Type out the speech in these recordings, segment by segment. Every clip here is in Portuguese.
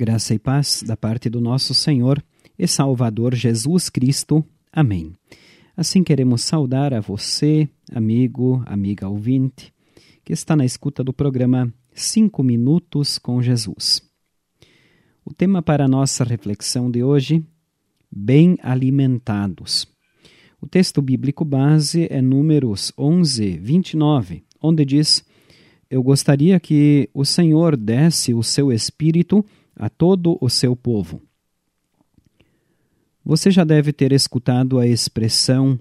Graça e paz da parte do nosso Senhor e Salvador Jesus Cristo. Amém. Assim queremos saudar a você, amigo, amiga ouvinte, que está na escuta do programa Cinco Minutos com Jesus. O tema para a nossa reflexão de hoje: Bem alimentados. O texto bíblico base é Números 11, 29, onde diz: Eu gostaria que o Senhor desse o seu espírito a todo o seu povo. Você já deve ter escutado a expressão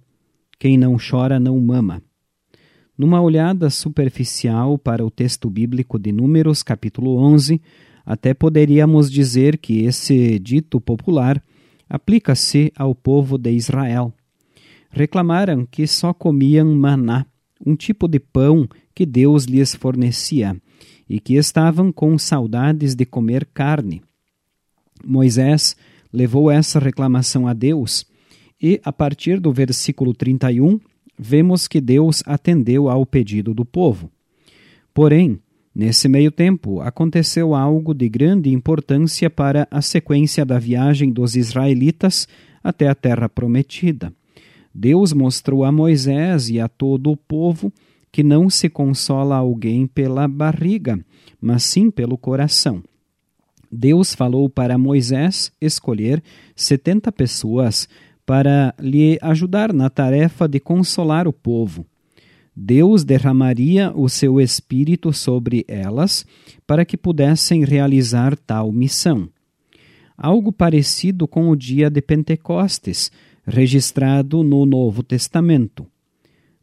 quem não chora não mama. Numa olhada superficial para o texto bíblico de Números, capítulo 11, até poderíamos dizer que esse dito popular aplica-se ao povo de Israel. Reclamaram que só comiam maná, um tipo de pão que Deus lhes fornecia, e que estavam com saudades de comer carne. Moisés levou essa reclamação a Deus e, a partir do versículo 31, vemos que Deus atendeu ao pedido do povo. Porém, nesse meio tempo, aconteceu algo de grande importância para a sequência da viagem dos israelitas até a terra prometida. Deus mostrou a Moisés e a todo o povo que não se consola alguém pela barriga, mas sim pelo coração. Deus falou para Moisés escolher setenta pessoas para lhe ajudar na tarefa de consolar o povo. Deus derramaria o seu espírito sobre elas para que pudessem realizar tal missão. Algo parecido com o dia de Pentecostes, registrado no Novo Testamento.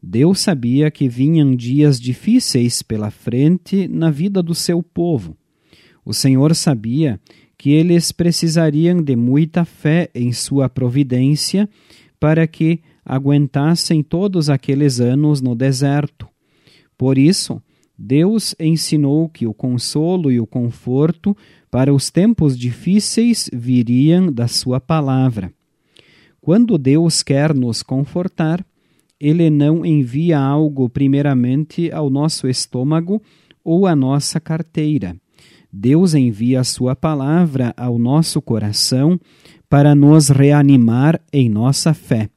Deus sabia que vinham dias difíceis pela frente na vida do seu povo. O Senhor sabia que eles precisariam de muita fé em sua providência para que aguentassem todos aqueles anos no deserto. Por isso, Deus ensinou que o consolo e o conforto para os tempos difíceis viriam da Sua palavra. Quando Deus quer nos confortar, ele não envia algo primeiramente ao nosso estômago ou à nossa carteira. Deus envia a sua palavra ao nosso coração para nos reanimar em nossa fé.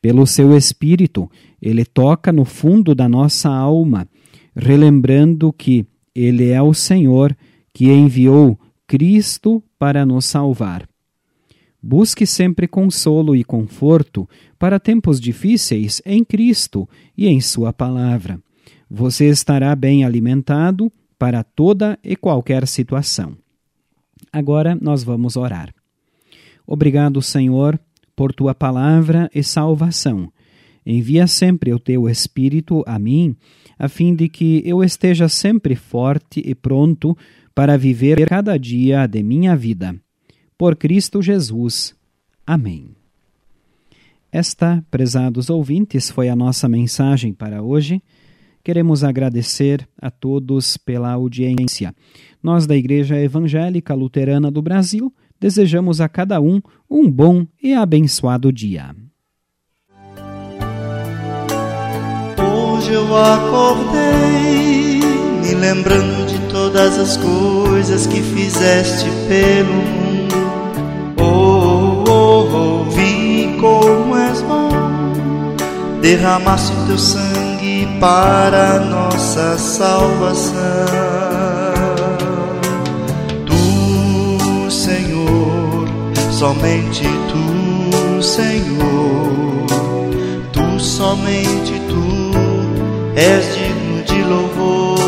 Pelo seu Espírito, ele toca no fundo da nossa alma, relembrando que ele é o Senhor que enviou Cristo para nos salvar. Busque sempre consolo e conforto para tempos difíceis em Cristo e em Sua palavra. Você estará bem alimentado para toda e qualquer situação. Agora nós vamos orar. Obrigado, Senhor, por tua palavra e salvação. Envia sempre o teu Espírito a mim, a fim de que eu esteja sempre forte e pronto para viver cada dia de minha vida por Cristo Jesus. Amém. Esta, prezados ouvintes, foi a nossa mensagem para hoje. Queremos agradecer a todos pela audiência. Nós, da Igreja Evangélica Luterana do Brasil, desejamos a cada um um bom e abençoado dia. Hoje eu acordei, me lembrando de todas as coisas que fizeste pelo mundo derramaste o teu sangue para nossa salvação. Tu, Senhor, somente tu, Senhor, tu, somente tu, és digno de louvor.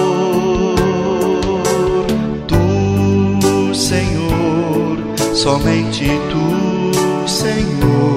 Tu, Senhor, somente tu, Senhor